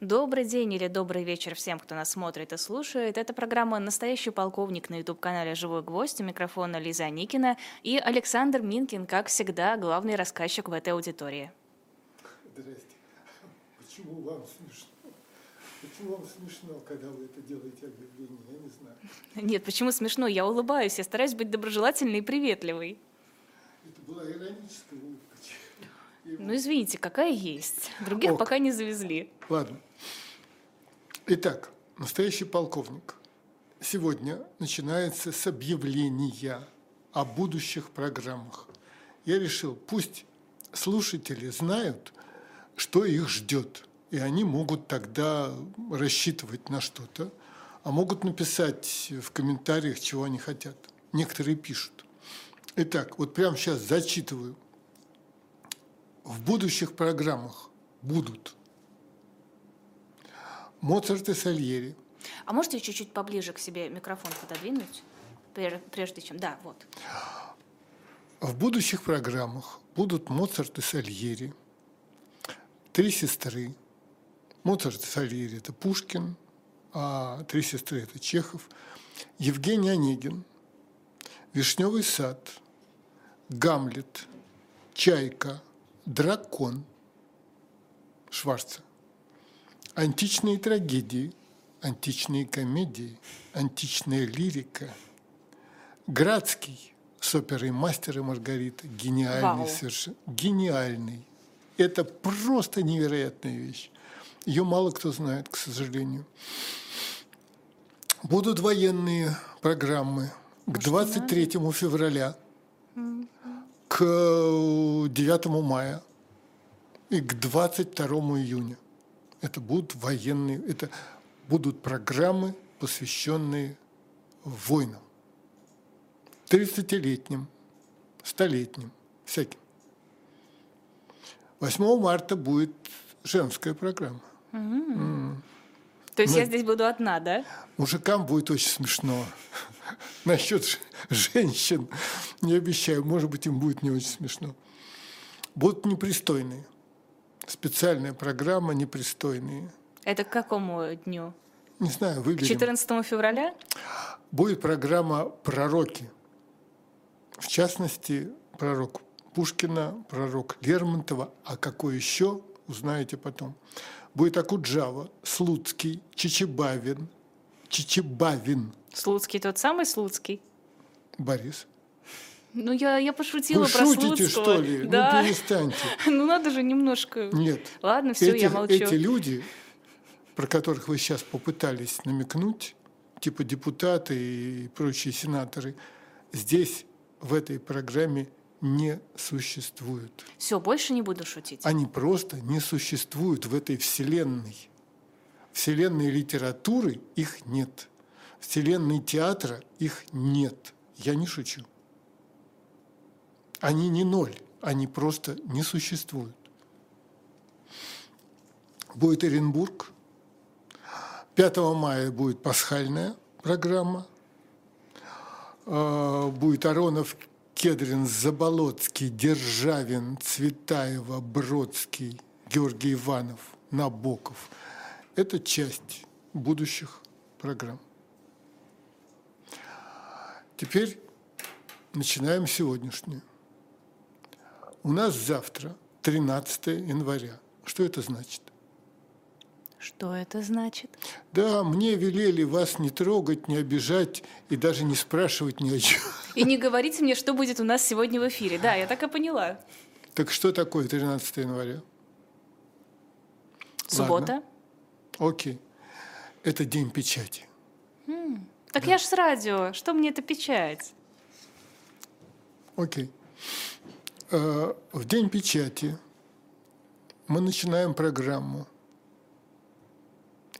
Добрый день или добрый вечер всем, кто нас смотрит и слушает. Это программа «Настоящий полковник» на YouTube-канале «Живой гвоздь». У микрофона Лиза Никина и Александр Минкин, как всегда, главный рассказчик в этой аудитории. Здрасте. Почему вам смешно? Почему вам смешно, когда вы это делаете объявление? Я не знаю. Нет, почему смешно? Я улыбаюсь, я стараюсь быть доброжелательной и приветливой. Это была ироническая улыбка. Ну, извините, какая есть. Других Ок. пока не завезли. Ладно. Итак, настоящий полковник. Сегодня начинается с объявления о будущих программах. Я решил, пусть слушатели знают, что их ждет. И они могут тогда рассчитывать на что-то, а могут написать в комментариях, чего они хотят. Некоторые пишут. Итак, вот прямо сейчас зачитываю. В будущих программах будут Моцарт и Сальери, А можете чуть-чуть поближе к себе микрофон пододвинуть? Пре- Прежде чем... Да, вот. В будущих программах будут Моцарт и Сальери, три сестры. Моцарт и Сальери – это Пушкин, а три сестры – это Чехов. Евгений Онегин, Вишневый сад, Гамлет, Чайка, Дракон, Шварца. Античные трагедии, античные комедии, античная лирика, Градский с оперой «Мастер и Маргарита». Гениальный Вау. совершенно. Гениальный. Это просто невероятная вещь. Ее мало кто знает, к сожалению. Будут военные программы к 23 февраля, к 9 мая и к 22 июня. Это будут военные, это будут программы, посвященные войнам. 30-летним, столетним, всяким. 8 марта будет женская программа. То есть Ну, я здесь буду одна, да? Мужикам будет очень смешно. Насчет женщин не обещаю, может быть, им будет не очень смешно. Будут непристойные. Специальная программа непристойные. Это к какому дню? Не знаю, К выберем. 14 февраля? Будет программа «Пророки». В частности, пророк Пушкина, пророк Лермонтова, а какой еще, узнаете потом. Будет Акуджава, Слуцкий, Чичибавин, Чичибавин, Слуцкий тот самый Слуцкий? Борис. Ну, я, я пошутила Вы про шутите, Слуцкого. что ли? Да. Ну, перестаньте. Ну, надо же немножко... Нет. Ладно, все, эти, я молчу. эти люди, про которых вы сейчас попытались намекнуть, типа депутаты и прочие сенаторы, здесь, в этой программе, не существуют. Все, больше не буду шутить. Они просто не существуют в этой вселенной. Вселенной литературы их нет. Вселенной театра их нет. Я не шучу. Они не ноль, они просто не существуют. Будет Оренбург. 5 мая будет пасхальная программа. Э, Будет Аронов, Кедрин, Заболоцкий, Державин, Цветаева, Бродский, Георгий Иванов, Набоков. Это часть будущих программ. Теперь начинаем сегодняшнюю. У нас завтра 13 января. Что это значит? Что это значит? Да, мне велели вас не трогать, не обижать и даже не спрашивать ни о чем. И не говорите мне, что будет у нас сегодня в эфире. Да, я так и поняла. Так что такое 13 января? Суббота. Окей. Это день печати. Так я ж с радио. Что мне это печать? Окей. Э, В день печати мы начинаем программу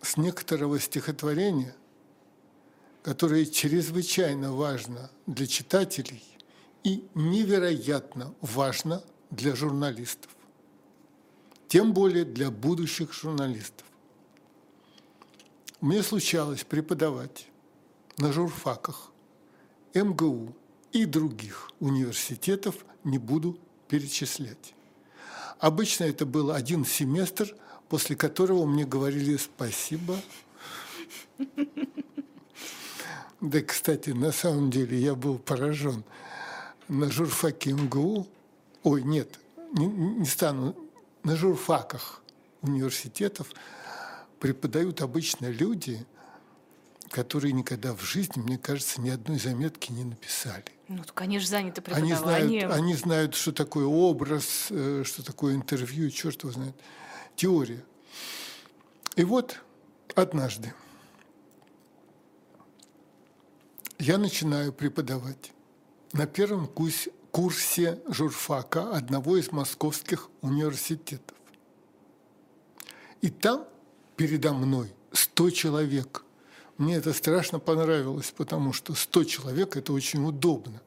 с некоторого стихотворения, которое чрезвычайно важно для читателей и невероятно важно для журналистов. Тем более для будущих журналистов. Мне случалось преподавать на журфаках МГУ и других университетов, не буду перечислять. Обычно это был один семестр после которого мне говорили спасибо. Да, кстати, на самом деле я был поражен. На журфаке МГУ, ой, нет, не, не стану, на журфаках университетов преподают обычно люди, которые никогда в жизни, мне кажется, ни одной заметки не написали. Ну, конечно, заняты Они знают, они знают, что такое образ, э, что такое интервью, черт его знает, теория. И вот однажды я начинаю преподавать на первом курсе, курсе журфака одного из московских университетов. И там передо мной 100 человек. Мне это страшно понравилось, потому что 100 человек – это очень удобно.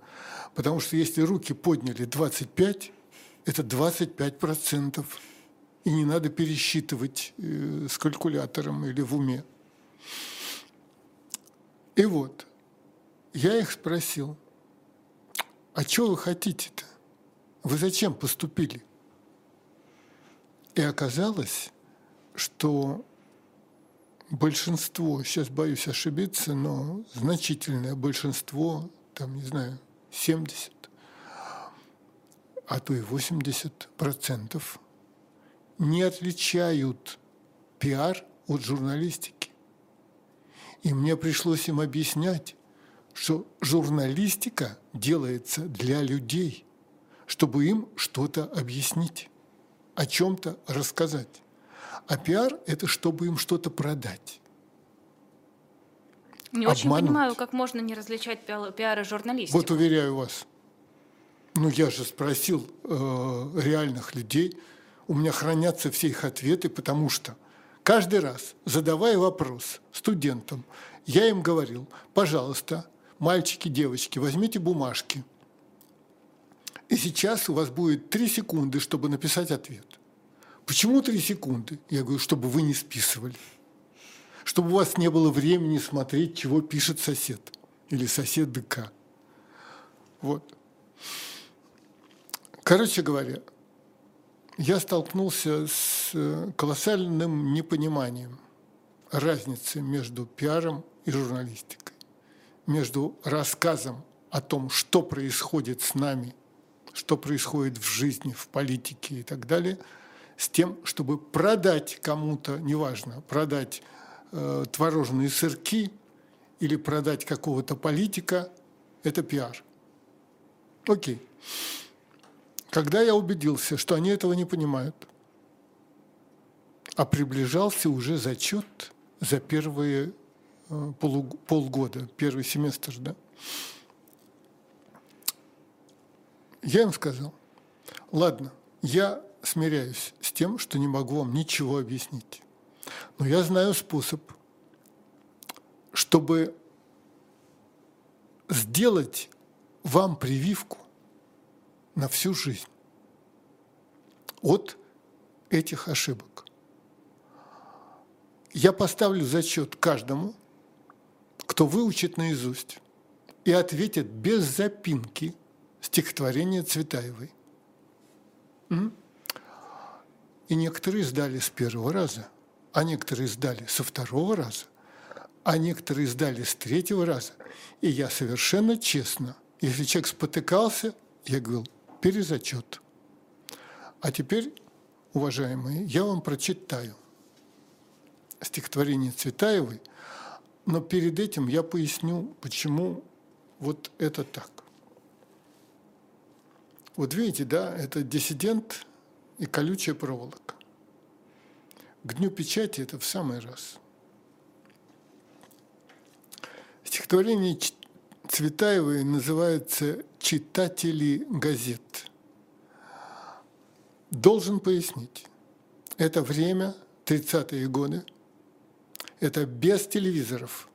Потому что если руки подняли 25, это 25 процентов. И не надо пересчитывать э, с калькулятором или в уме. И вот, я их спросил, а что вы хотите-то? Вы зачем поступили? И оказалось, что большинство, сейчас боюсь ошибиться, но значительное большинство, там, не знаю, 70, а то и 80 процентов не отличают пиар от журналистики. И мне пришлось им объяснять, что журналистика делается для людей, чтобы им что-то объяснить, о чем-то рассказать. А пиар – это чтобы им что-то продать. Не очень обмануть. понимаю, как можно не различать пиа- пиар и журналистику. Вот уверяю вас. Ну, я же спросил э, реальных людей, у меня хранятся все их ответы, потому что каждый раз, задавая вопрос студентам, я им говорил, пожалуйста, мальчики, девочки, возьмите бумажки. И сейчас у вас будет три секунды, чтобы написать ответ. Почему три секунды? Я говорю, чтобы вы не списывали. Чтобы у вас не было времени смотреть, чего пишет сосед или сосед ДК. Вот. Короче говоря, я столкнулся с э, колоссальным непониманием разницы между пиаром и журналистикой, между рассказом о том, что происходит с нами, что происходит в жизни, в политике и так далее, с тем, чтобы продать кому-то, неважно, продать э, творожные сырки или продать какого-то политика, это пиар. Окей. Когда я убедился, что они этого не понимают, а приближался уже зачет за первые э, полуг- полгода, первый семестр, да, я им сказал, ладно, я смиряюсь с тем, что не могу вам ничего объяснить, но я знаю способ, чтобы сделать вам прививку на всю жизнь от этих ошибок. Я поставлю зачет каждому, кто выучит наизусть и ответит без запинки стихотворение Цветаевой. М? И некоторые сдали с первого раза, а некоторые сдали со второго раза, а некоторые сдали с третьего раза. И я совершенно честно, если человек спотыкался, я говорил, перезачет. А теперь, уважаемые, я вам прочитаю стихотворение Цветаевой, но перед этим я поясню, почему вот это так. Вот видите, да, это диссидент и колючая проволока. К дню печати это в самый раз. Стихотворение Цветаевой называется «Читатели газет». Должен пояснить, это время, 30-е годы, это без телевизоров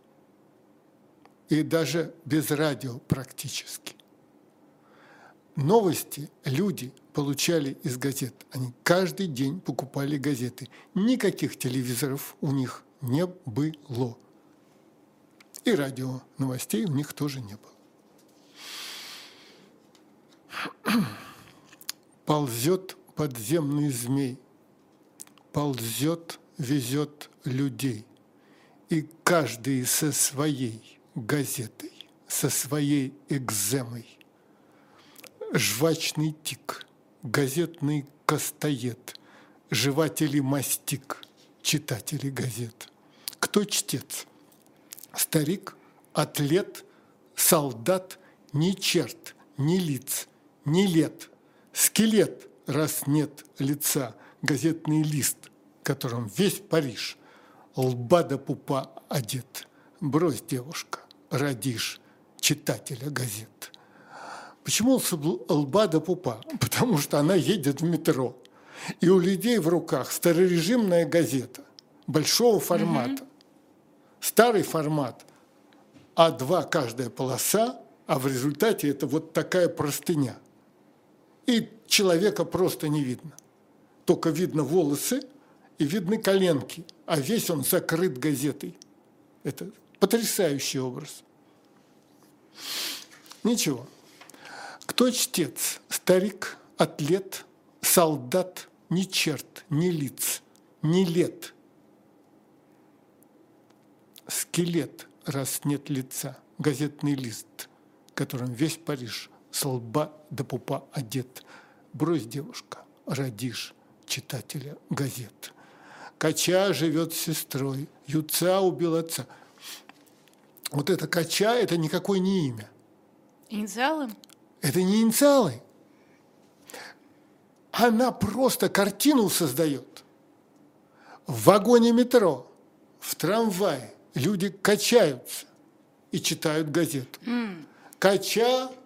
и даже без радио практически. Новости люди получали из газет. Они каждый день покупали газеты. Никаких телевизоров у них не было. И радио новостей у них тоже не было. Ползет подземный змей ползет, везет людей. И каждый со своей газетой, со своей экземой. Жвачный тик, газетный костоед, жеватели мастик, читатели газет. Кто чтец? Старик, атлет, солдат, ни черт, ни лиц, ни лет, скелет, раз нет лица, газетный лист, которым весь Париж лба до пупа одет. Брось, девушка, родишь читателя газет. Почему лба до пупа? Потому что она едет в метро. И у людей в руках старорежимная газета большого формата. Угу. Старый формат А2 каждая полоса, а в результате это вот такая простыня. И человека просто не видно. Только видно волосы и видны коленки, а весь он закрыт газетой. Это потрясающий образ. Ничего. Кто чтец? Старик, атлет, солдат, ни черт, ни лиц, ни лет. Скелет, раз нет лица, газетный лист, которым весь Париж с лба до пупа одет. Брось, девушка, родишь читателя газет. Кача живет с сестрой, Юца убил отца. Вот это Кача – это никакое не имя. Инициалы? Это не инициалы. Она просто картину создает. В вагоне метро, в трамвае люди качаются и читают газету. Mm. Качаются.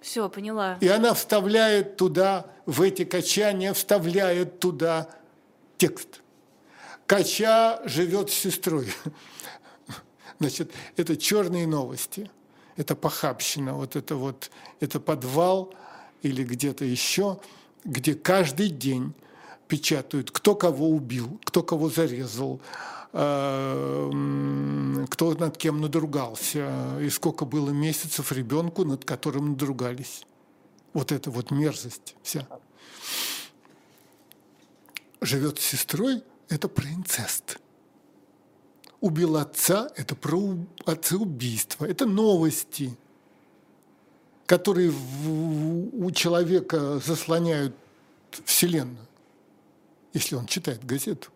Все, поняла. И она вставляет туда, в эти качания, вставляет туда текст. Кача живет с сестрой. Значит, это черные новости – это похабщина, вот это вот, это подвал или где-то еще, где каждый день печатают, кто кого убил, кто кого зарезал, э, кто над кем надругался, и сколько было месяцев ребенку, над которым надругались. Вот это вот мерзость вся. Живет с сестрой – это про инцест убил отца, это про отцеубийство, это новости, которые у человека заслоняют Вселенную, если он читает газету.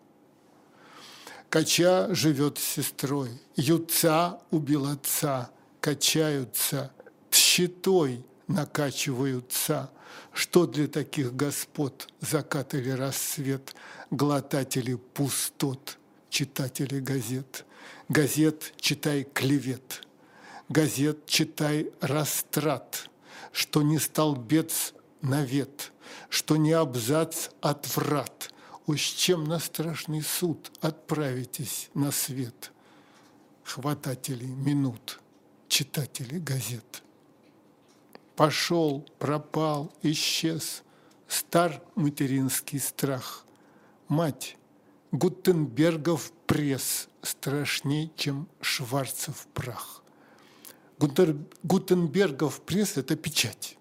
Кача живет с сестрой, Юца убил отца, качаются, щитой накачиваются. Что для таких господ закат или рассвет, глотатели пустот – читатели газет. Газет читай клевет, газет читай растрат, что не столбец навет, что не абзац отврат. Уж чем на страшный суд отправитесь на свет, хвататели минут, читатели газет. Пошел, пропал, исчез, стар материнский страх. Мать, Гутенбергов пресс страшнее, чем Шварцев прах. Гутенбергов пресс – это печать,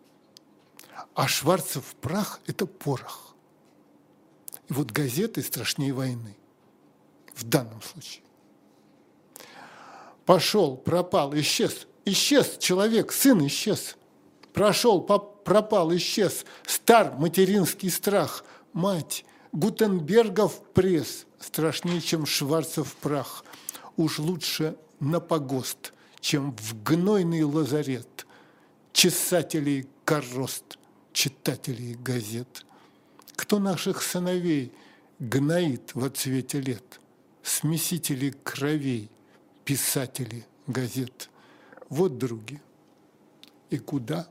а Шварцев прах – это порох. И вот газеты страшнее войны в данном случае. Пошел, пропал, исчез. Исчез человек, сын исчез. Прошел, пропал, исчез. Стар материнский страх. Мать – Гутенбергов пресс страшнее, чем Шварцев прах. Уж лучше на погост, чем в гнойный лазарет. Чесателей корост, читателей газет. Кто наших сыновей гноит во цвете лет? Смесители кровей, писатели газет. Вот, други, и куда?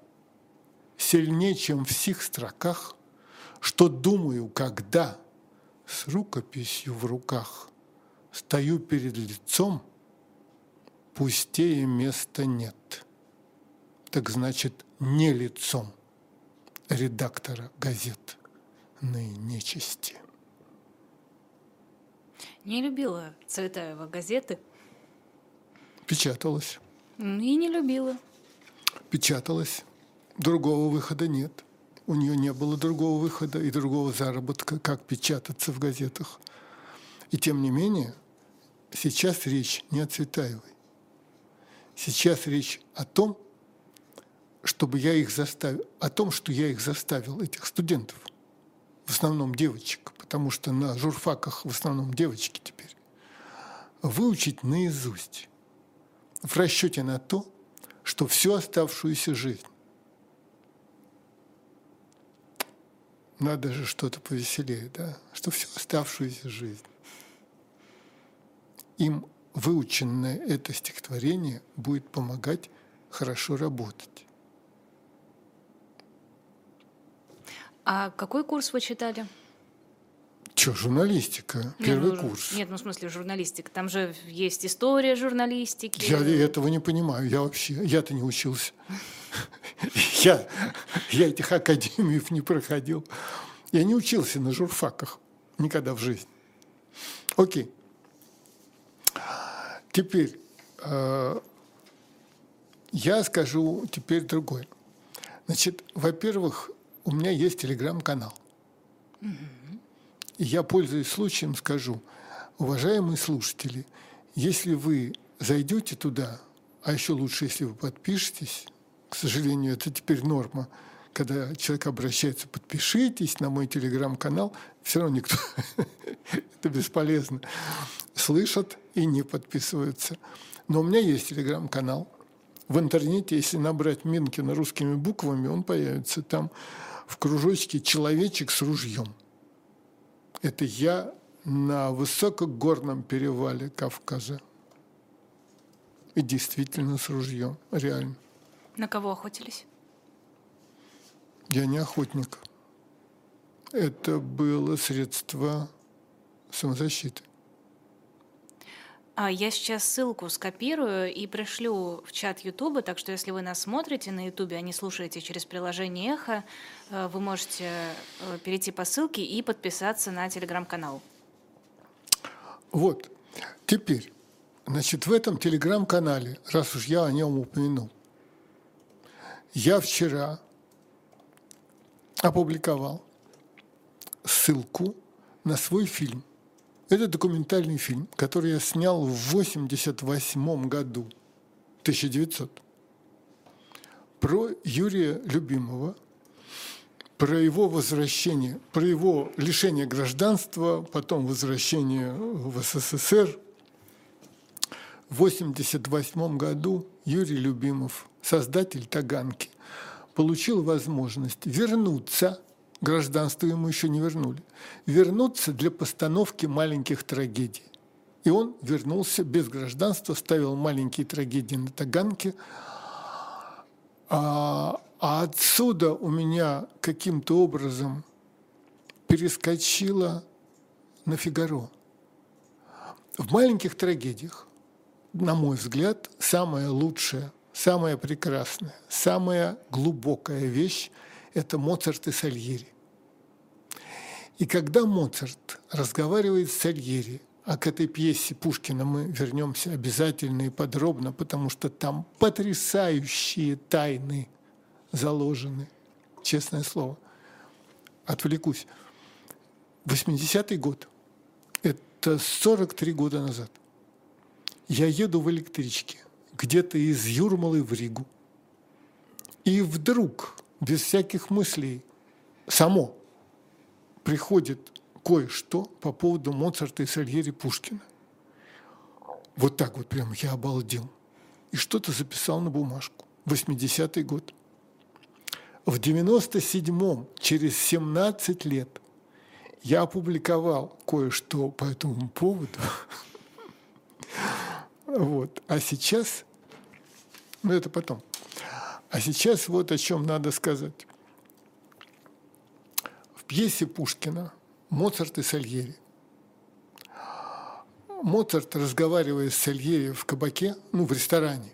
Сильнее, чем в сих строках – что думаю, когда с рукописью в руках стою перед лицом, пустее места нет. Так значит, не лицом редактора газет ныне нечисти. Не любила Цветаева газеты. Печаталась. И не любила. Печаталась. Другого выхода нет. У нее не было другого выхода и другого заработка, как печататься в газетах. И тем не менее, сейчас речь не о Цветаевой. Сейчас речь о том, чтобы я их заставил, о том, что я их заставил, этих студентов, в основном девочек, потому что на журфаках в основном девочки теперь, выучить наизусть в расчете на то, что всю оставшуюся жизнь надо же что-то повеселее, да, что всю оставшуюся жизнь им выученное это стихотворение будет помогать хорошо работать. А какой курс вы читали? Че, журналистика, первый нет, ну, курс. Нет, ну в смысле журналистика. Там же есть история журналистики. Я этого не понимаю. Я вообще, я-то не учился. Я, я этих академиев не проходил. Я не учился на журфаках никогда в жизни. Окей. Теперь э, я скажу теперь другое. Значит, во-первых, у меня есть телеграм-канал. Я, пользуясь случаем, скажу, уважаемые слушатели, если вы зайдете туда, а еще лучше, если вы подпишетесь, к сожалению, это теперь норма, когда человек обращается, подпишитесь на мой телеграм-канал, все равно никто, это бесполезно, слышат и не подписываются. Но у меня есть телеграм-канал. В интернете, если набрать Минкина русскими буквами, он появится там в кружочке «Человечек с ружьем». Это я на высокогорном перевале Кавказа. И действительно с ружьем, реально. На кого охотились? Я не охотник. Это было средство самозащиты. А я сейчас ссылку скопирую и пришлю в чат Ютуба, так что если вы нас смотрите на Ютубе, а не слушаете через приложение Эхо, э, вы можете э, перейти по ссылке и подписаться на телеграм-канал. Вот. Теперь, значит, в этом телеграм-канале, раз уж я о нем упомянул, я вчера опубликовал ссылку на свой фильм – это документальный фильм, который я снял в 1988 году, 1900, про Юрия Любимого, про его возвращение, про его лишение гражданства, потом возвращение в СССР. В 1988 году Юрий Любимов, создатель Таганки, получил возможность вернуться гражданство ему еще не вернули, вернуться для постановки маленьких трагедий. И он вернулся без гражданства, ставил маленькие трагедии на Таганке. А, а отсюда у меня каким-то образом перескочило на Фигаро. В маленьких трагедиях, на мой взгляд, самая лучшая, самая прекрасная, самая глубокая вещь – это Моцарт и Сальери. И когда Моцарт разговаривает с Сальери, а к этой пьесе Пушкина мы вернемся обязательно и подробно, потому что там потрясающие тайны заложены, честное слово. Отвлекусь. 80-й год. Это 43 года назад. Я еду в электричке где-то из Юрмалы в Ригу. И вдруг, без всяких мыслей, само приходит кое-что по поводу Моцарта и Сальери Пушкина. Вот так вот прям я обалдел. И что-то записал на бумажку. 80-й год. В 97-м, через 17 лет, я опубликовал кое-что по этому поводу. Вот. А сейчас, ну это потом. А сейчас вот о чем надо сказать пьесе Пушкина «Моцарт и Сальери». Моцарт, разговаривая с Сальери в кабаке, ну, в ресторане,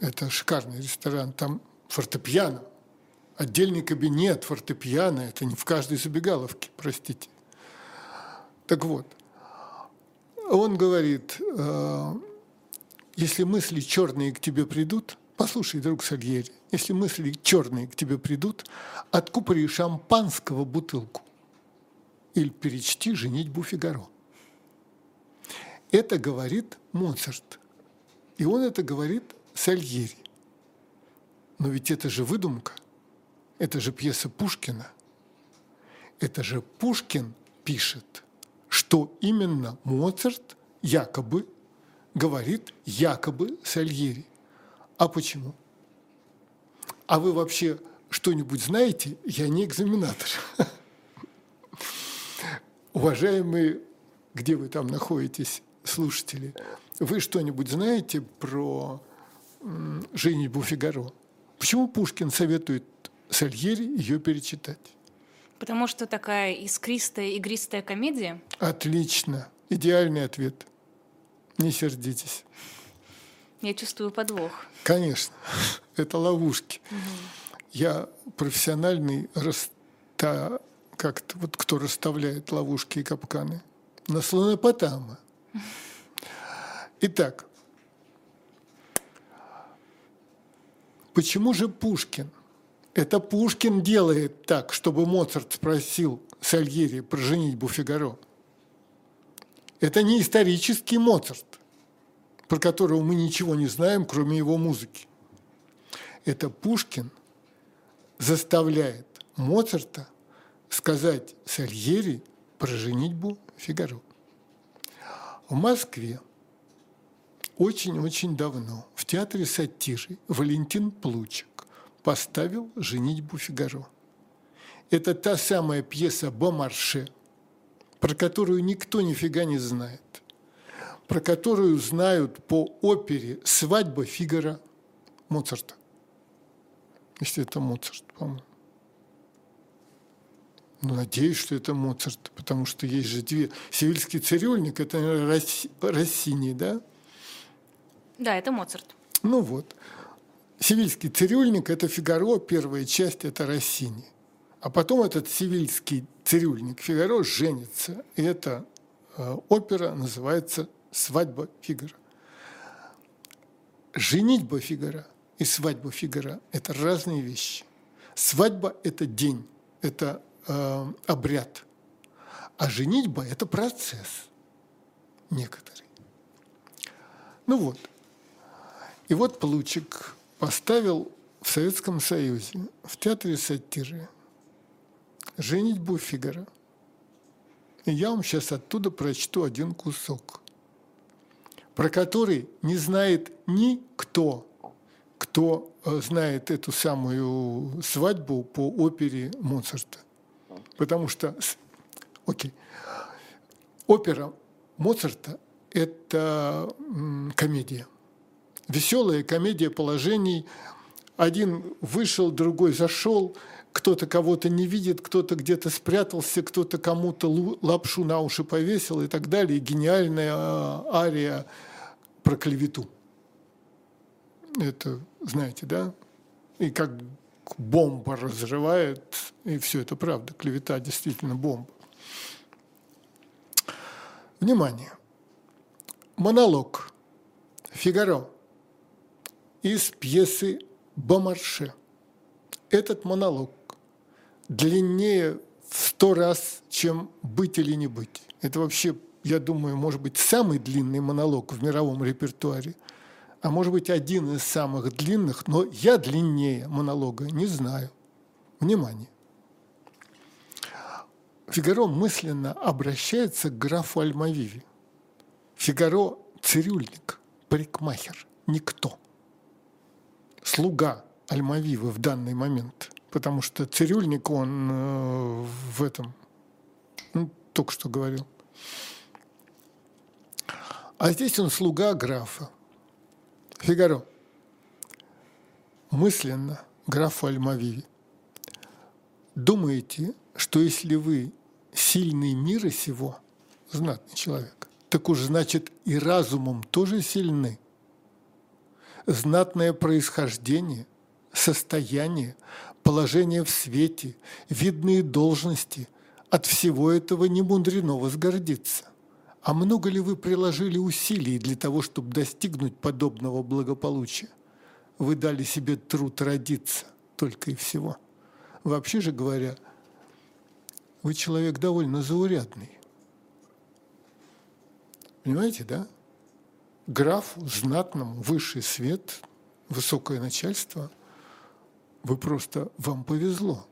это шикарный ресторан, там фортепиано, отдельный кабинет, фортепиано, это не в каждой забегаловке, простите. Так вот, он говорит, «Э, если мысли черные к тебе придут, Послушай, друг Сальери, если мысли черные к тебе придут, откупори шампанского бутылку или перечти «Женитьбу Фигаро». Это говорит Моцарт. И он это говорит Сальери. Но ведь это же выдумка. Это же пьеса Пушкина. Это же Пушкин пишет, что именно Моцарт якобы говорит якобы Сальери. А почему? А вы вообще что-нибудь знаете? Я не экзаменатор. Уважаемые, где вы там находитесь, слушатели, вы что-нибудь знаете про «Женитьбу Фигаро»? Почему Пушкин советует Сальери ее перечитать? Потому что такая искристая, игристая комедия? Отлично. Идеальный ответ. Не сердитесь. Я чувствую подвох. Конечно. Это ловушки. Угу. Я профессиональный раста... как-то вот кто расставляет ловушки и капканы. На слонопотама. Итак, почему же Пушкин? Это Пушкин делает так, чтобы Моцарт спросил Сальери про женитьбу Фигаро. Это не исторический Моцарт, про которого мы ничего не знаем, кроме его музыки. Это Пушкин заставляет Моцарта сказать Сальери про женитьбу Фигаро. В Москве очень-очень давно в театре сатиры Валентин Плучик поставил «Женитьбу Фигаро». Это та самая пьеса «Бомарше», про которую никто нифига не знает, про которую знают по опере «Свадьба Фигара» Моцарта. Если это Моцарт, по-моему. Ну, надеюсь, что это Моцарт, потому что есть же две. Севильский цирюльник – это, наверное, Россини, да? Да, это Моцарт. Ну вот. Севильский цирюльник – это Фигаро, первая часть – это Россини. А потом этот севильский цирюльник Фигаро женится. И эта э, опера называется «Свадьба Фигара». Женитьба Фигара и свадьба Фигара – это разные вещи. Свадьба – это день, это э, обряд. А женитьба – это процесс некоторый. Ну вот. И вот Плучик поставил в Советском Союзе, в театре сатиры, «Женитьбу Фигара». И я вам сейчас оттуда прочту один кусок, про который не знает никто, кто э, знает эту самую свадьбу по опере Моцарта. Потому что, окей, опера Моцарта – это комедия. Веселая комедия положений. Один вышел, другой зашел, кто-то кого-то не видит, кто-то где-то спрятался, кто-то кому-то лапшу на уши повесил и так далее. гениальная а, ария про клевету. Это знаете, да? И как бомба разрывает, и все это правда, клевета действительно бомба. Внимание! Монолог Фигаро из пьесы «Бомарше». Этот монолог длиннее в сто раз, чем «Быть или не быть». Это вообще, я думаю, может быть самый длинный монолог в мировом репертуаре – а может быть один из самых длинных, но я длиннее монолога не знаю. Внимание. Фигаро мысленно обращается к графу Альмавиве. Фигаро – цирюльник, парикмахер, никто. Слуга Альмавивы в данный момент, потому что цирюльник он э, в этом, ну, только что говорил. А здесь он слуга графа. Фигаро. Мысленно графу Альмавиви. Думаете, что если вы сильный мира сего, знатный человек, так уж значит и разумом тоже сильны. Знатное происхождение, состояние, положение в свете, видные должности – от всего этого не мудрено возгордиться. А много ли вы приложили усилий для того, чтобы достигнуть подобного благополучия? вы дали себе труд родиться, только и всего. Вообще же говоря, вы человек довольно заурядный. Понимаете, да? Граф знатному, высший свет, высокое начальство, вы просто, вам повезло.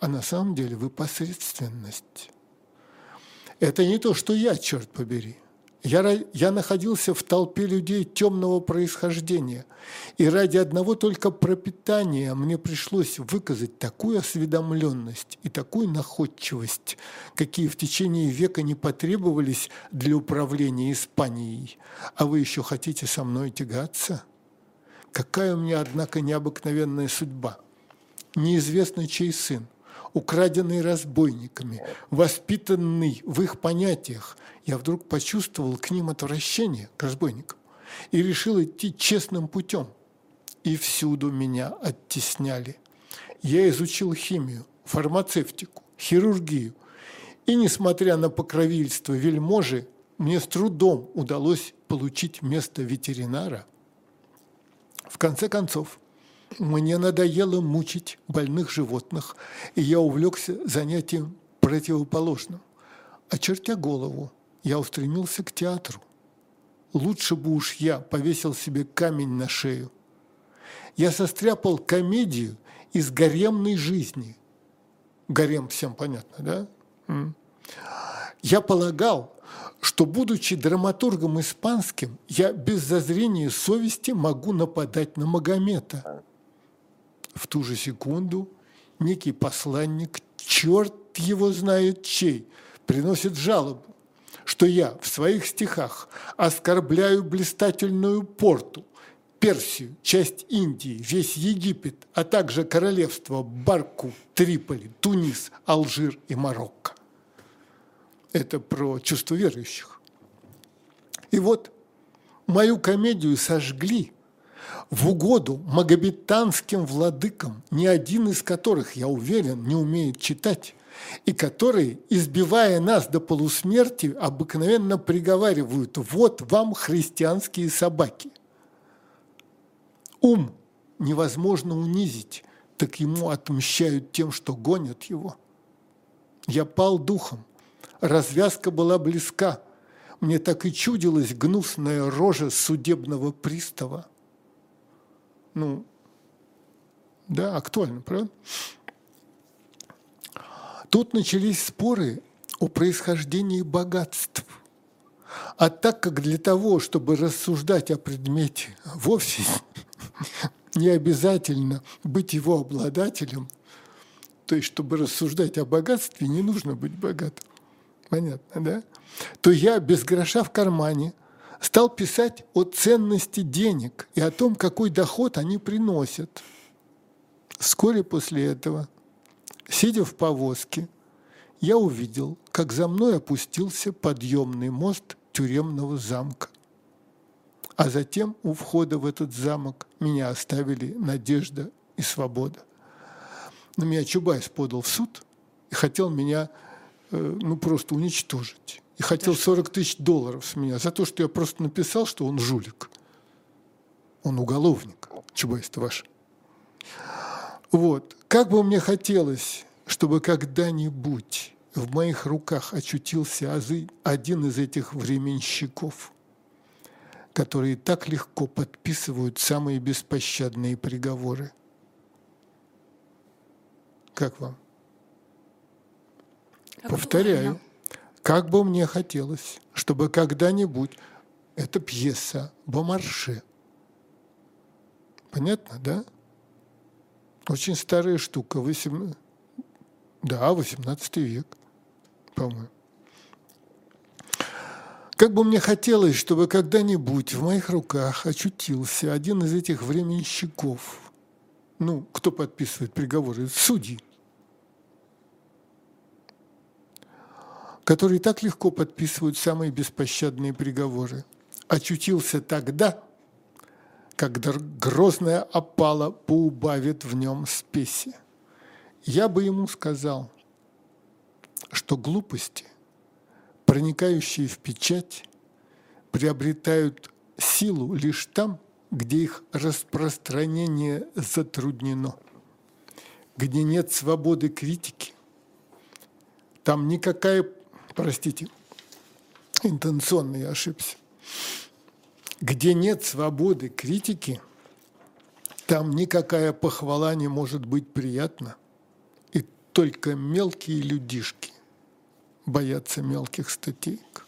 А на самом деле вы посредственность. Это не то, что я, черт побери. Я, я находился в толпе людей темного происхождения, и ради одного только пропитания мне пришлось выказать такую осведомленность и такую находчивость, какие в течение века не потребовались для управления Испанией. А вы еще хотите со мной тягаться? Какая у меня, однако, необыкновенная судьба. Неизвестно, чей сын украденный разбойниками, воспитанный в их понятиях, я вдруг почувствовал к ним отвращение, к разбойникам, и решил идти честным путем. И всюду меня оттесняли. Я изучил химию, фармацевтику, хирургию, и, несмотря на покровительство вельможи, мне с трудом удалось получить место ветеринара. В конце концов, мне надоело мучить больных животных, и я увлекся занятием противоположным. Очертя голову, я устремился к театру. Лучше бы уж я повесил себе камень на шею. Я состряпал комедию из гаремной жизни. Гарем всем понятно, да? Я полагал, что, будучи драматургом испанским, я без зазрения совести могу нападать на Магомета в ту же секунду некий посланник, черт его знает чей, приносит жалобу, что я в своих стихах оскорбляю блистательную порту, Персию, часть Индии, весь Египет, а также королевство Барку, Триполи, Тунис, Алжир и Марокко. Это про чувство верующих. И вот мою комедию сожгли в угоду магометанским владыкам, ни один из которых, я уверен, не умеет читать, и которые, избивая нас до полусмерти, обыкновенно приговаривают «вот вам христианские собаки». Ум невозможно унизить, так ему отмщают тем, что гонят его. Я пал духом, развязка была близка, мне так и чудилась гнусная рожа судебного пристава – ну, да, актуально, правда? Тут начались споры о происхождении богатств. А так как для того, чтобы рассуждать о предмете, вовсе не обязательно быть его обладателем, то есть, чтобы рассуждать о богатстве, не нужно быть богатым. Понятно, да? То я без гроша в кармане – стал писать о ценности денег и о том, какой доход они приносят. Вскоре после этого, сидя в повозке, я увидел, как за мной опустился подъемный мост тюремного замка. А затем у входа в этот замок меня оставили надежда и свобода. На меня Чубайс подал в суд и хотел меня ну, просто уничтожить и хотел 40 тысяч долларов с меня за то, что я просто написал, что он жулик. Он уголовник, Чубайс-то ваш. Вот. Как бы мне хотелось, чтобы когда-нибудь в моих руках очутился один из этих временщиков, которые так легко подписывают самые беспощадные приговоры. Как вам? Повторяю. Как бы мне хотелось, чтобы когда-нибудь эта пьеса Бомарше. Понятно, да? Очень старая штука, 18... да, 18 век, по-моему. Как бы мне хотелось, чтобы когда-нибудь в моих руках очутился один из этих временщиков. Ну, кто подписывает приговоры? Судьи. Которые так легко подписывают самые беспощадные приговоры, очутился тогда, когда грозная опала поубавит в нем спеси. Я бы ему сказал, что глупости, проникающие в печать, приобретают силу лишь там, где их распространение затруднено, где нет свободы критики, там никакая, простите, интенционно я ошибся, где нет свободы критики, там никакая похвала не может быть приятна, и только мелкие людишки боятся мелких статейк.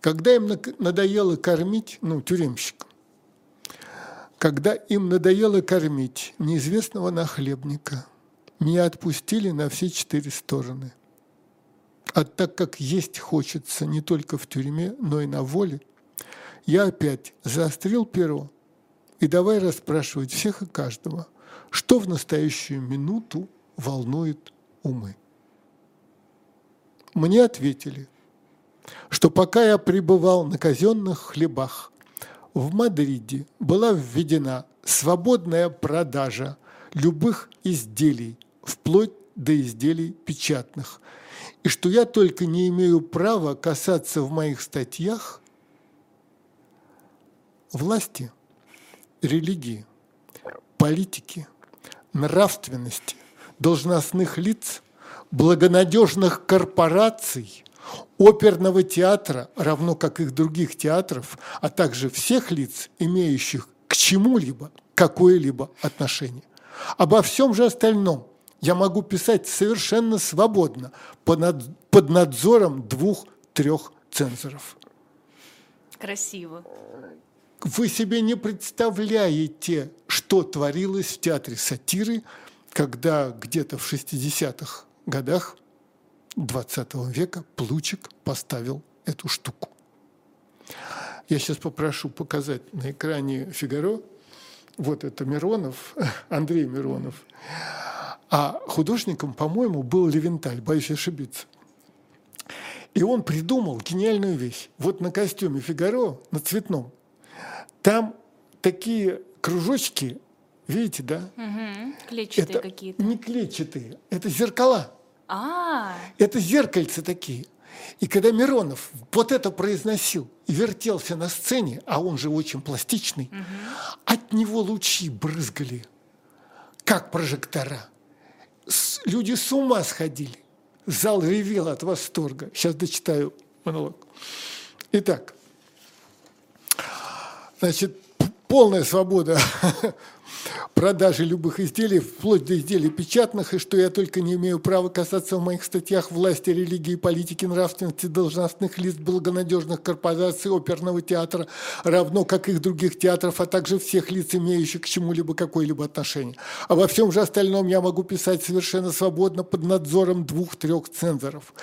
Когда им надоело кормить, ну, тюремщикам, когда им надоело кормить неизвестного нахлебника, меня отпустили на все четыре стороны. А так как есть хочется не только в тюрьме, но и на воле, я опять заострил перо и давай расспрашивать всех и каждого, что в настоящую минуту волнует умы. Мне ответили – что пока я пребывал на казенных хлебах, в Мадриде была введена свободная продажа любых изделий, вплоть до изделий печатных, и что я только не имею права касаться в моих статьях власти, религии, политики, нравственности, должностных лиц, благонадежных корпораций – оперного театра, равно как и других театров, а также всех лиц, имеющих к чему-либо какое-либо отношение. Обо всем же остальном я могу писать совершенно свободно под надзором двух-трех цензоров. Красиво. Вы себе не представляете, что творилось в театре сатиры, когда где-то в 60-х годах 20 века Плучик поставил эту штуку. Я сейчас попрошу показать на экране «Фигаро». Вот это Миронов, Андрей Миронов. А художником, по-моему, был Левенталь, боюсь ошибиться. И он придумал гениальную вещь. Вот на костюме Фигаро, на цветном, там такие кружочки, видите, да? Угу, клетчатые какие-то. Не клетчатые, это зеркала. А. Это зеркальца такие. И когда Миронов вот это произносил и вертелся на сцене, а он же очень пластичный, угу. от него лучи брызгали, как прожектора. Люди с ума сходили. Зал ревел от восторга. Сейчас дочитаю монолог. Итак, значит, полная свобода продажи любых изделий, вплоть до изделий печатных, и что я только не имею права касаться в моих статьях власти, религии, политики, нравственности, должностных лиц, благонадежных корпораций, оперного театра, равно как их других театров, а также всех лиц, имеющих к чему-либо какое-либо отношение. А во всем же остальном я могу писать совершенно свободно под надзором двух-трех цензоров.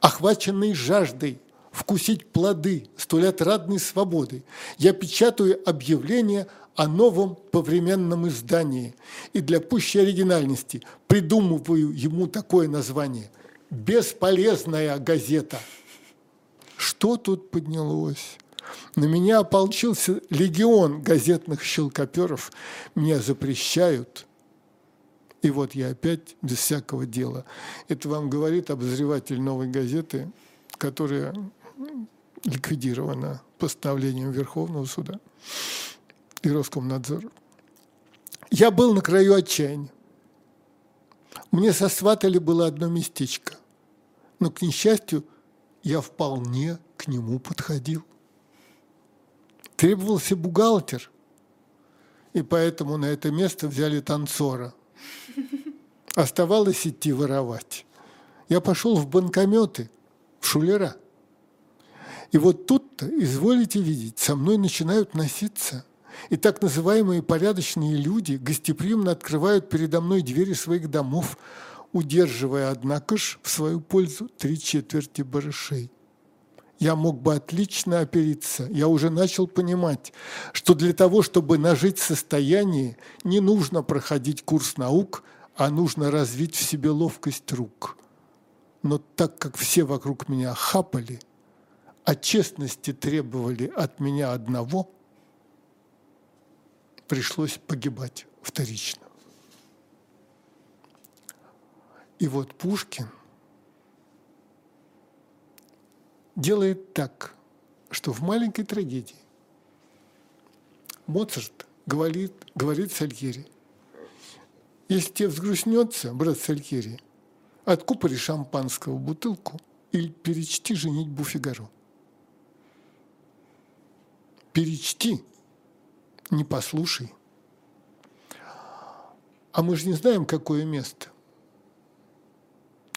Охваченный жаждой вкусить плоды столь отрадной свободы, я печатаю объявление – о новом повременном издании и для пущей оригинальности придумываю ему такое название – «Бесполезная газета». Что тут поднялось? На меня ополчился легион газетных щелкоперов. Меня запрещают. И вот я опять без всякого дела. Это вам говорит обозреватель новой газеты, которая ликвидирована постановлением Верховного суда и Роскомнадзор. Я был на краю отчаяния. Мне сосватали было одно местечко, но, к несчастью, я вполне к нему подходил. Требовался бухгалтер, и поэтому на это место взяли танцора. Оставалось идти воровать. Я пошел в банкометы, в шулера. И вот тут-то, изволите видеть, со мной начинают носиться – и так называемые порядочные люди гостеприимно открывают передо мной двери своих домов, удерживая, однако ж, в свою пользу три четверти барышей. Я мог бы отлично опериться. Я уже начал понимать, что для того, чтобы нажить состояние, не нужно проходить курс наук, а нужно развить в себе ловкость рук. Но так как все вокруг меня хапали, а честности требовали от меня одного – пришлось погибать вторично. И вот Пушкин делает так, что в маленькой трагедии Моцарт говорит, говорит Сальери, если тебе взгрустнется, брат Сальери, откупори шампанского бутылку или перечти «Женитьбу Фигаро». Перечти, не послушай. А мы же не знаем, какое место.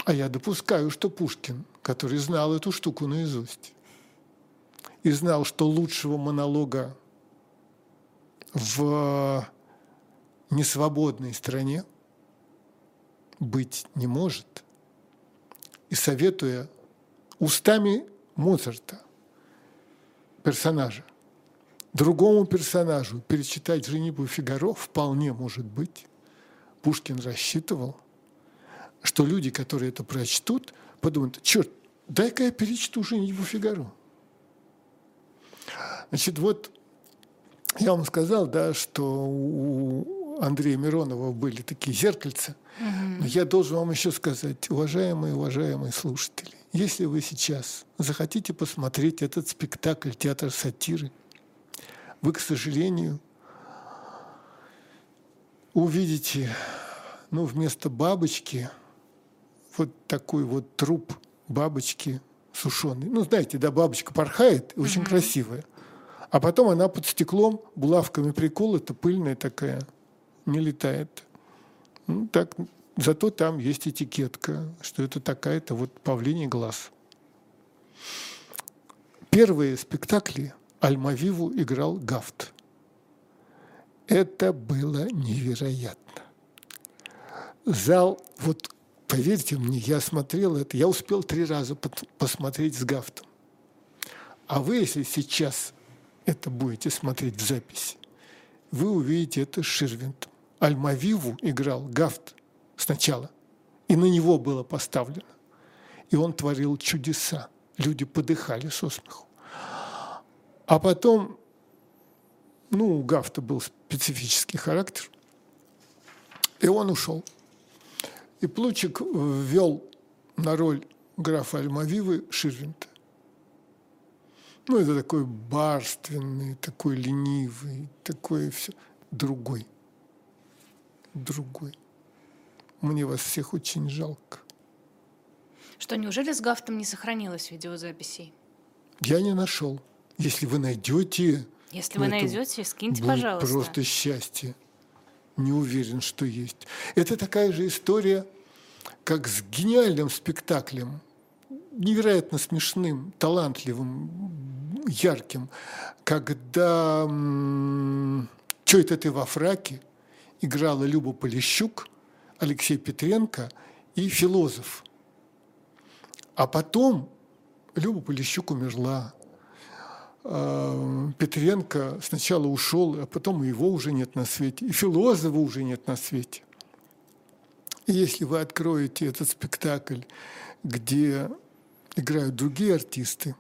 А я допускаю, что Пушкин, который знал эту штуку наизусть, и знал, что лучшего монолога в несвободной стране быть не может. И советуя устами Моцарта, персонажа, другому персонажу перечитать «Женитьбу Фигаро» вполне может быть. Пушкин рассчитывал, что люди, которые это прочтут, подумают, черт, дай-ка я перечту «Женитьбу Фигаро». Значит, вот я вам сказал, да, что у Андрея Миронова были такие зеркальца. Угу. Но я должен вам еще сказать, уважаемые, уважаемые слушатели, если вы сейчас захотите посмотреть этот спектакль «Театр сатиры», вы, к сожалению, увидите, ну, вместо бабочки вот такой вот труп бабочки сушеный. Ну, знаете, да, бабочка порхает, очень mm-hmm. красивая. А потом она под стеклом булавками приколота, пыльная такая, не летает. Ну, так, зато там есть этикетка, что это такая-то вот павлиний глаз. Первые спектакли Альмавиву играл Гафт. Это было невероятно. Зал, вот поверьте мне, я смотрел это, я успел три раза посмотреть с Гафтом. А вы, если сейчас это будете смотреть в записи, вы увидите это с Ширвинтом. Альмавиву играл Гафт сначала, и на него было поставлено. И он творил чудеса. Люди подыхали со смеху. А потом, ну, у Гафта был специфический характер, и он ушел. И Плучик ввел на роль графа Альмавивы Ширвинта. Ну, это такой барственный, такой ленивый, такой все. Другой. Другой. Мне вас всех очень жалко. Что, неужели с Гафтом не сохранилось видеозаписей? Я не нашел. Если вы найдете... Если вы найдете, скиньте, будет пожалуйста. просто счастье. Не уверен, что есть. Это такая же история, как с гениальным спектаклем невероятно смешным, талантливым, ярким, когда «Чё это ты во фраке?» играла Люба Полищук, Алексей Петренко и философ. А потом Люба Полищук умерла. А, Петренко сначала ушел, а потом его уже нет на свете. И философа уже нет на свете. И если вы откроете этот спектакль, где играют другие артисты.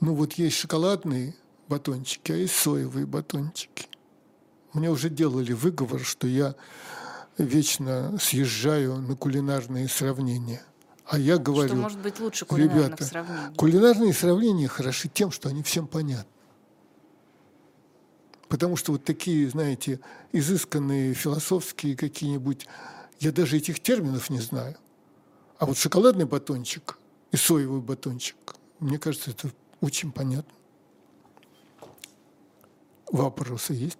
Ну вот есть шоколадные батончики, а есть соевые батончики. Мне уже делали выговор, что я вечно съезжаю на кулинарные сравнения. А я говорю, что может быть лучше кулинарных ребята, сравнений? кулинарные сравнения хороши тем, что они всем понятны. Потому что вот такие, знаете, изысканные философские какие-нибудь, я даже этих терминов не знаю. А вот шоколадный батончик и соевый батончик, мне кажется, это очень понятно. Вопросы есть?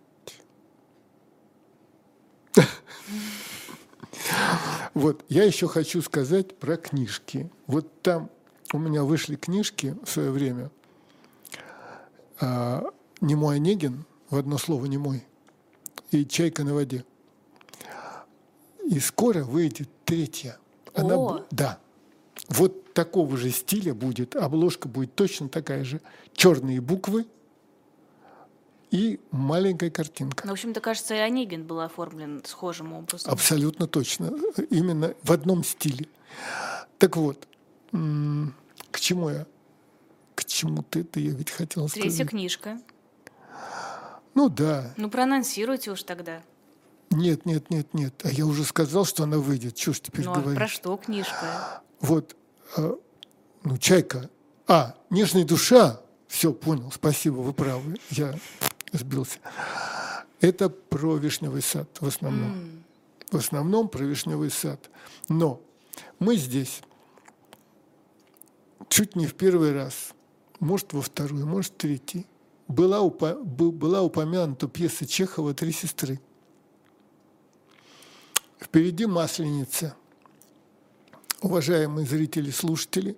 Вот, я еще хочу сказать про книжки. Вот там у меня вышли книжки в свое время. А, «Немой Онегин», в одно слово «немой», и «Чайка на воде». И скоро выйдет третья она, О. да. Вот такого же стиля будет, обложка будет точно такая же. Черные буквы и маленькая картинка. Ну, в общем-то, кажется, и Онегин был оформлен схожим образом. Абсолютно точно. Именно в одном стиле. Так вот, к чему я? К чему-то это я ведь хотел сказать. Третья книжка. Ну да. Ну проанонсируйте уж тогда. Нет, нет, нет, нет. А я уже сказал, что она выйдет. Чего ж теперь ну, говорить? А про что книжка? Вот, э, ну, «Чайка». А, «Нежная душа» все, понял, спасибо, вы правы, я сбился. Это про вишневый сад в основном. Mm. В основном про вишневый сад. Но мы здесь чуть не в первый раз, может, во второй, может, в третий, была, упо, была упомянута пьеса Чехова «Три сестры». Впереди Масленица. Уважаемые зрители, слушатели,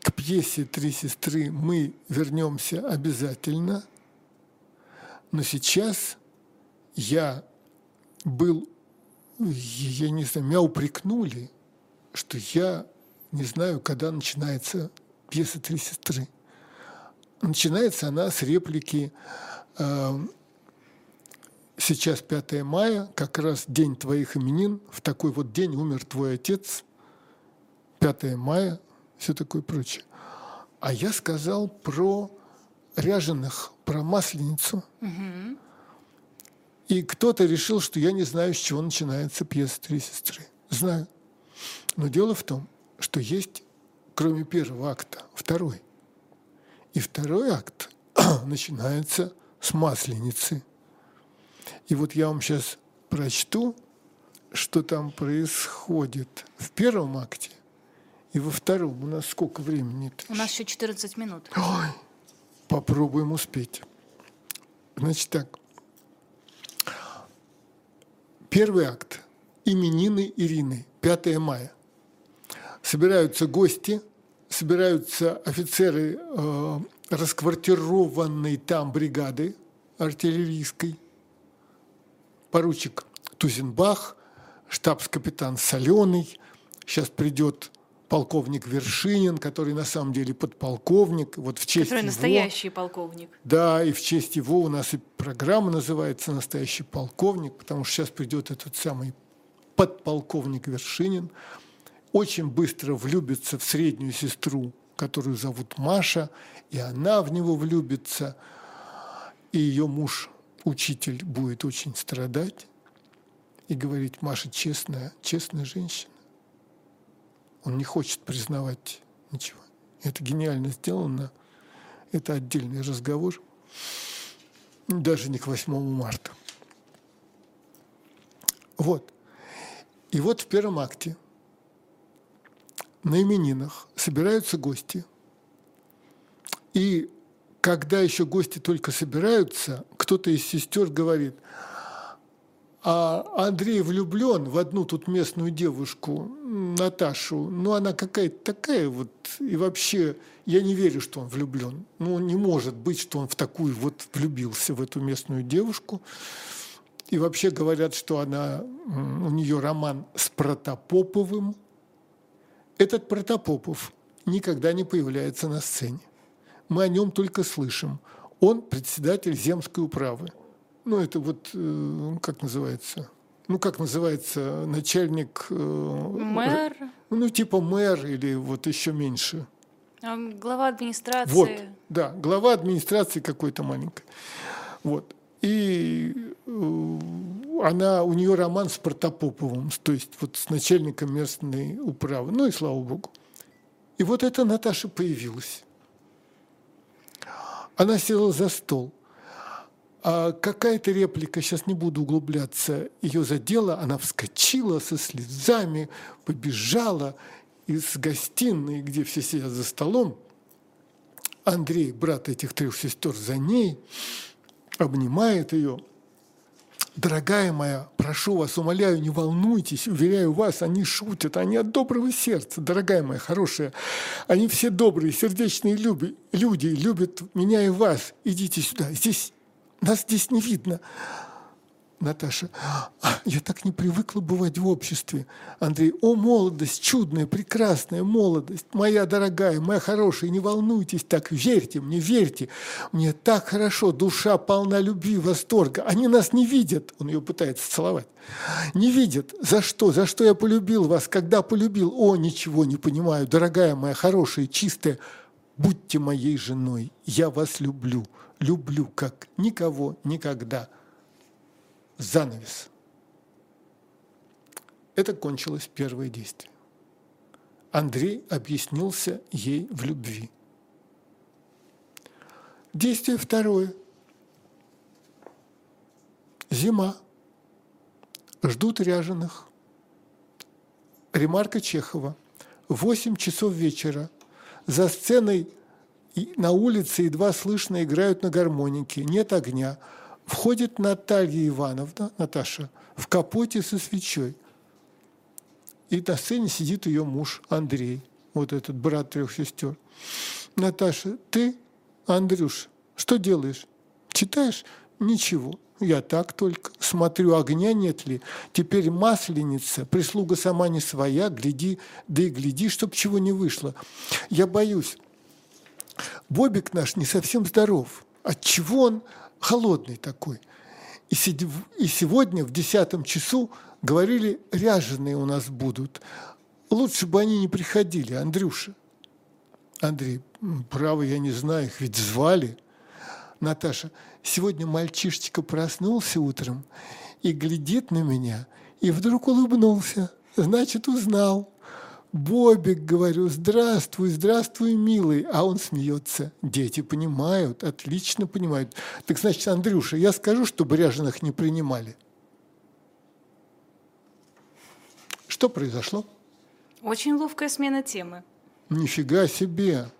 к пьесе «Три сестры» мы вернемся обязательно. Но сейчас я был, я не знаю, меня упрекнули, что я не знаю, когда начинается пьеса «Три сестры». Начинается она с реплики э, «Сейчас 5 мая, как раз день твоих именин, в такой вот день умер твой отец, 5 мая, все такое прочее». А я сказал про ряженых, про масленицу. Угу. И кто-то решил, что я не знаю, с чего начинается пьеса «Три сестры». Знаю. Но дело в том, что есть, кроме первого акта, второй. И второй акт начинается с Масленицы. И вот я вам сейчас прочту, что там происходит в первом акте и во втором. У нас сколько времени? У нас еще 14 минут. Ой, попробуем успеть. Значит так. Первый акт. Именины Ирины. 5 мая. Собираются гости – собираются офицеры э, расквартированной там бригады артиллерийской, поручик Тузенбах, штабс-капитан Соленый, сейчас придет полковник Вершинин, который на самом деле подполковник. Вот в честь который его, настоящий полковник. Да, и в честь его у нас и программа называется «Настоящий полковник», потому что сейчас придет этот самый подполковник Вершинин – очень быстро влюбится в среднюю сестру, которую зовут Маша, и она в него влюбится, и ее муж, учитель, будет очень страдать и говорить, Маша честная, честная женщина. Он не хочет признавать ничего. Это гениально сделано. Это отдельный разговор. Даже не к 8 марта. Вот. И вот в первом акте – на именинах собираются гости. И когда еще гости только собираются, кто-то из сестер говорит, а Андрей влюблен в одну тут местную девушку, Наташу. Ну, она какая-то такая вот. И вообще, я не верю, что он влюблен. Ну, не может быть, что он в такую вот влюбился, в эту местную девушку. И вообще говорят, что она, у нее роман с Протопоповым – этот Протопопов никогда не появляется на сцене. Мы о нем только слышим. Он председатель земской управы. Ну, это вот, э, как называется? Ну, как называется начальник... Э, мэр? Ну, типа мэр или вот еще меньше. А глава администрации. Вот, да, глава администрации какой-то маленькой. Вот. И э, она, у нее роман с Протопоповым, то есть вот с начальником местной управы. Ну и слава богу. И вот эта Наташа появилась. Она села за стол. А какая-то реплика, сейчас не буду углубляться, ее задела, она вскочила со слезами, побежала из гостиной, где все сидят за столом. Андрей, брат этих трех сестер, за ней – обнимает ее. Дорогая моя, прошу вас, умоляю, не волнуйтесь, уверяю вас, они шутят, они от доброго сердца, дорогая моя, хорошая. Они все добрые, сердечные люди, люди любят меня и вас. Идите сюда, здесь, нас здесь не видно. Наташа, а, я так не привыкла бывать в обществе. Андрей, о, молодость, чудная, прекрасная молодость, моя дорогая, моя хорошая, не волнуйтесь так, верьте мне, верьте. Мне так хорошо, душа полна любви, восторга. Они нас не видят. Он ее пытается целовать. Не видят. За что? За что я полюбил вас? Когда полюбил? О, ничего не понимаю, дорогая моя хорошая, чистая. Будьте моей женой. Я вас люблю. Люблю, как никого никогда занавес. Это кончилось первое действие. Андрей объяснился ей в любви. Действие второе. Зима. Ждут ряженых. Ремарка Чехова. Восемь часов вечера. За сценой на улице едва слышно играют на гармонике. Нет огня. Входит Наталья Ивановна, Наташа, в капоте со свечой. И на сцене сидит ее муж Андрей, вот этот брат трех сестер. Наташа, ты, Андрюш, что делаешь? Читаешь? Ничего. Я так только смотрю, огня нет ли. Теперь масленица, прислуга сама не своя, гляди, да и гляди, чтоб чего не вышло. Я боюсь. Бобик наш не совсем здоров. Отчего он холодный такой? И, сегодня в десятом часу говорили, ряженые у нас будут. Лучше бы они не приходили, Андрюша. Андрей, право, я не знаю, их ведь звали. Наташа, сегодня мальчишечка проснулся утром и глядит на меня, и вдруг улыбнулся. Значит, узнал. Бобик, говорю, здравствуй, здравствуй, милый. А он смеется. Дети понимают, отлично понимают. Так значит, Андрюша, я скажу, чтобы ряженых не принимали. Что произошло? Очень ловкая смена темы. Нифига себе.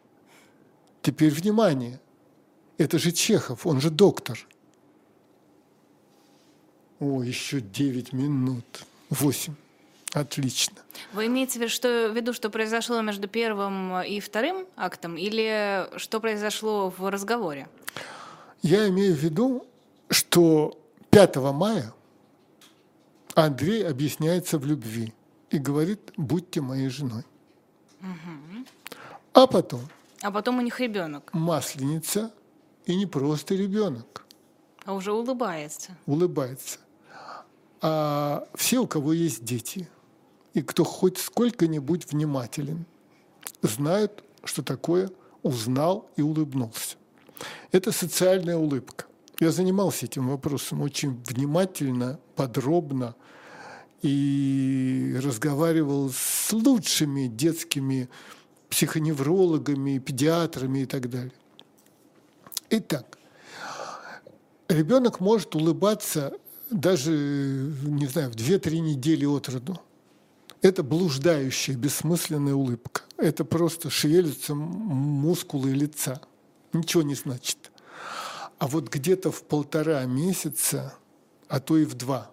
Теперь внимание. Это же Чехов, он же доктор. О, еще 9 минут. 8. Отлично. Вы имеете в виду, что, в виду, что произошло между первым и вторым актом, или что произошло в разговоре? Я имею в виду, что 5 мая Андрей объясняется в любви и говорит, будьте моей женой. Угу. А потом? А потом у них ребенок. Масленица и не просто ребенок. А уже улыбается. Улыбается. А все, у кого есть дети – и кто хоть сколько-нибудь внимателен, знают, что такое узнал и улыбнулся. Это социальная улыбка. Я занимался этим вопросом очень внимательно, подробно и разговаривал с лучшими детскими психоневрологами, педиатрами и так далее. Итак, ребенок может улыбаться даже, не знаю, в 2-3 недели от роду. Это блуждающая, бессмысленная улыбка. Это просто шевелятся мускулы лица. Ничего не значит. А вот где-то в полтора месяца, а то и в два,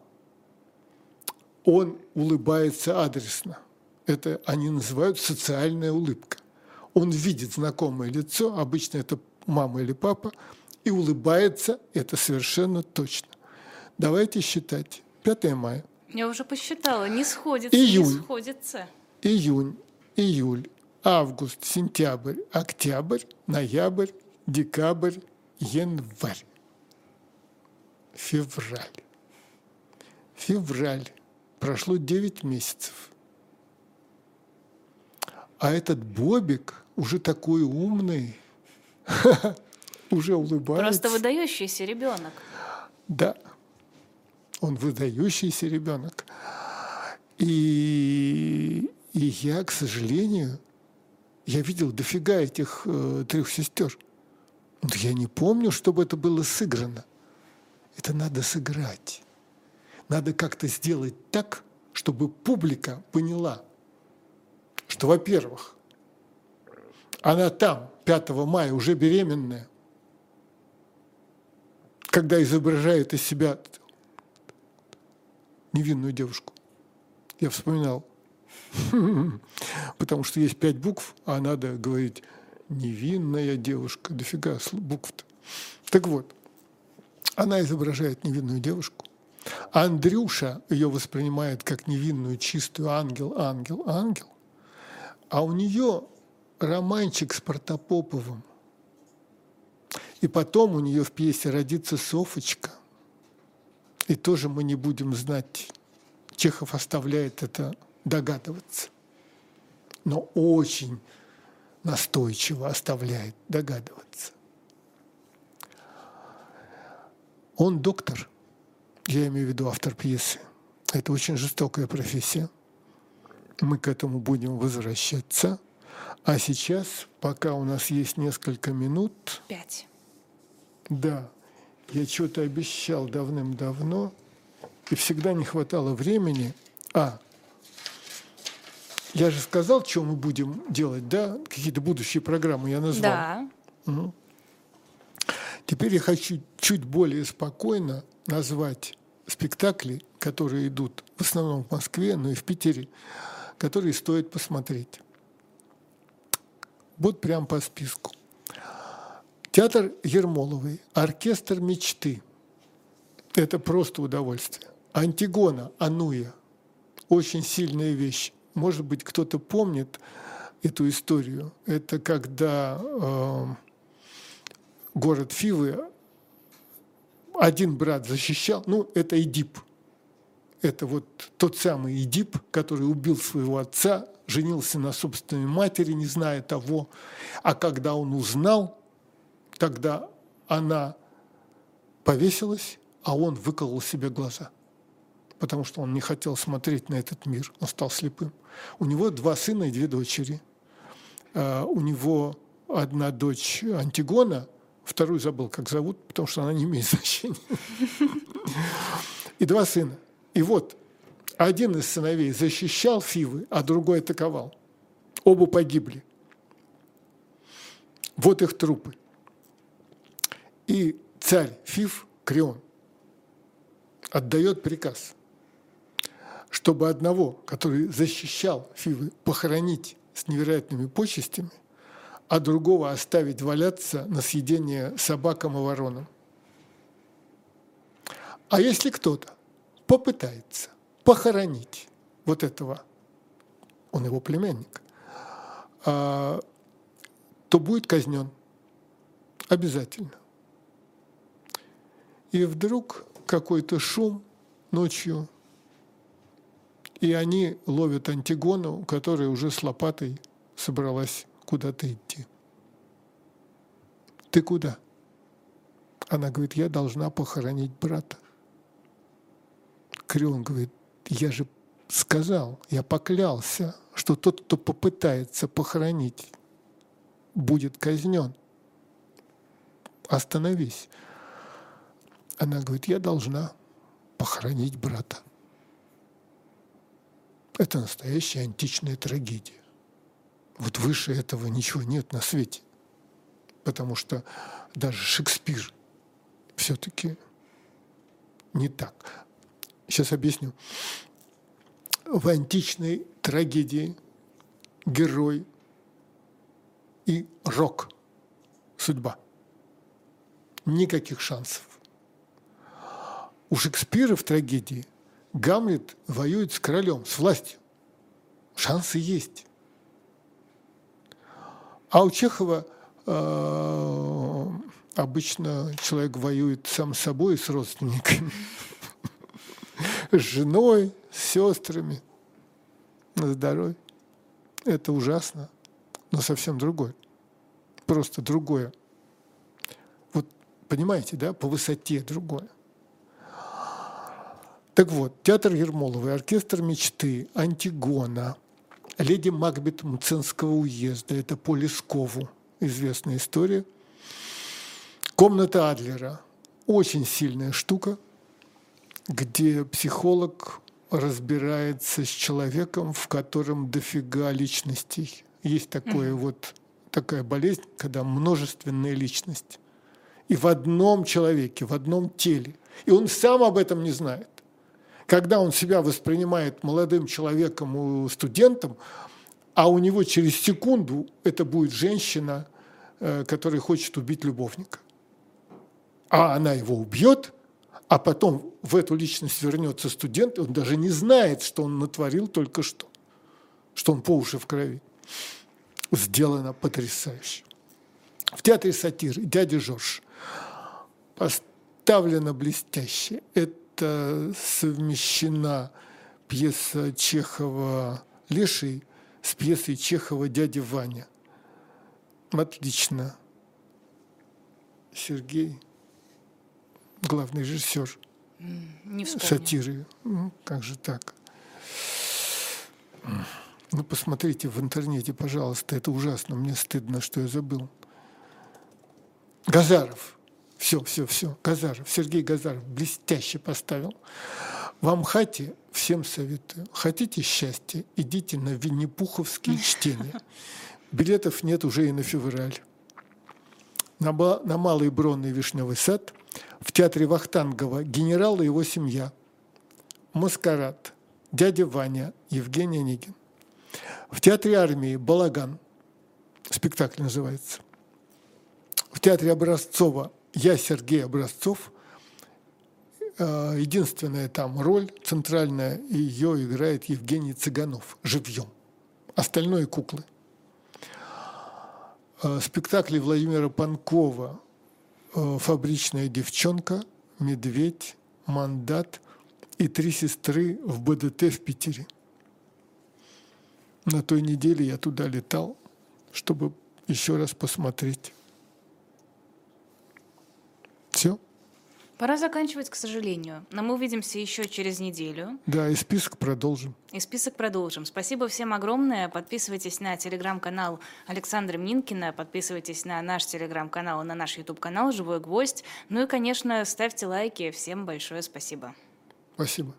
он улыбается адресно. Это они называют социальная улыбка. Он видит знакомое лицо, обычно это мама или папа, и улыбается, это совершенно точно. Давайте считать. 5 мая – я уже посчитала, не сходится, июнь, не сходится. Июнь, июль, август, сентябрь, октябрь, ноябрь, декабрь, январь, февраль. Февраль. Прошло 9 месяцев. А этот Бобик уже такой умный, уже улыбается. Просто выдающийся ребенок. Да он выдающийся ребенок. И, и я, к сожалению, я видел дофига этих э, трех сестер. Но я не помню, чтобы это было сыграно. Это надо сыграть. Надо как-то сделать так, чтобы публика поняла, что, во-первых, она там 5 мая уже беременная, когда изображает из себя невинную девушку. Я вспоминал. Потому что есть пять букв, а надо говорить невинная девушка. Дофига букв-то. Так вот, она изображает невинную девушку. Андрюша ее воспринимает как невинную, чистую ангел, ангел, ангел. А у нее романчик с Протопоповым. И потом у нее в пьесе родится Софочка – и тоже мы не будем знать, Чехов оставляет это догадываться, но очень настойчиво оставляет догадываться. Он доктор, я имею в виду автор пьесы. Это очень жестокая профессия. Мы к этому будем возвращаться. А сейчас, пока у нас есть несколько минут... Пять. Да, я что-то обещал давным-давно, и всегда не хватало времени. А, я же сказал, что мы будем делать, да? Какие-то будущие программы я назвал. Да. Угу. Теперь я хочу чуть более спокойно назвать спектакли, которые идут в основном в Москве, но и в Питере, которые стоит посмотреть. Вот прям по списку. Театр Ермоловой, оркестр мечты. Это просто удовольствие. Антигона, Ануя. Очень сильная вещь. Может быть, кто-то помнит эту историю. Это когда э, город Фивы один брат защищал, ну, это Эдип. Это вот тот самый Эдип, который убил своего отца, женился на собственной матери, не зная того. А когда он узнал, тогда она повесилась, а он выколол себе глаза, потому что он не хотел смотреть на этот мир, он стал слепым. У него два сына и две дочери. А, у него одна дочь Антигона, вторую забыл, как зовут, потому что она не имеет значения. И два сына. И вот один из сыновей защищал Фивы, а другой атаковал. Оба погибли. Вот их трупы. И царь Фив, Крион, отдает приказ, чтобы одного, который защищал Фивы, похоронить с невероятными почестями, а другого оставить валяться на съедение собакам и воронам. А если кто-то попытается похоронить вот этого, он его племянник, а, то будет казнен обязательно. И вдруг какой-то шум ночью, и они ловят Антигону, которая уже с лопатой собралась куда-то идти. Ты куда? Она говорит, я должна похоронить брата. Крион говорит, я же сказал, я поклялся, что тот, кто попытается похоронить, будет казнен. Остановись. Она говорит, я должна похоронить брата. Это настоящая античная трагедия. Вот выше этого ничего нет на свете. Потому что даже Шекспир все-таки не так. Сейчас объясню. В античной трагедии герой и рок – судьба. Никаких шансов. У Шекспира в трагедии Гамлет воюет с королем, с властью. Шансы есть. А у Чехова э, обычно человек воюет сам с собой и с родственниками, с женой, с сестрами, на здоровье. Это ужасно, но совсем другое. Просто другое. Вот понимаете, да, по высоте другое. Так вот, театр Ермоловой, оркестр мечты, Антигона – Леди Макбет Мценского уезда, это по Лескову, известная история. Комната Адлера, очень сильная штука, где психолог разбирается с человеком, в котором дофига личностей. Есть такое mm-hmm. вот такая болезнь, когда множественная личность. И в одном человеке, в одном теле. И он сам об этом не знает когда он себя воспринимает молодым человеком, студентом, а у него через секунду это будет женщина, э, которая хочет убить любовника. А она его убьет, а потом в эту личность вернется студент, он даже не знает, что он натворил только что, что он по уши в крови. Сделано потрясающе. В театре сатиры «Дядя Жорж» поставлено блестяще. Это это совмещена пьеса Чехова «Леший» с пьесой Чехова «Дядя Ваня». Отлично. Сергей, главный режиссер Не сатиры. Ну, как же так? Ну, посмотрите в интернете, пожалуйста, это ужасно, мне стыдно, что я забыл. Газаров – Все, все, все. Газаров, Сергей Газаров блестяще поставил. В Амхате всем советую. Хотите счастья, идите на Винни-Пуховские чтения. Билетов нет уже и на февраль. На, на Малый Бронный Вишневый сад в театре Вахтангова генерал и его семья. Маскарад. Дядя Ваня, Евгений Онегин. В театре армии «Балаган» спектакль называется. В театре Образцова «Я Сергей Образцов» э, единственная там роль центральная, ее играет Евгений Цыганов живьем. Остальное куклы. Э, спектакли Владимира Панкова э, «Фабричная девчонка», «Медведь», «Мандат» и «Три сестры» в БДТ в Питере. На той неделе я туда летал, чтобы еще раз посмотреть. Все. Пора заканчивать, к сожалению. Но мы увидимся еще через неделю. Да, и список продолжим. И список продолжим. Спасибо всем огромное. Подписывайтесь на телеграм-канал Александра Минкина, подписывайтесь на наш телеграм-канал и на наш YouTube-канал «Живой гвоздь». Ну и, конечно, ставьте лайки. Всем большое спасибо. Спасибо.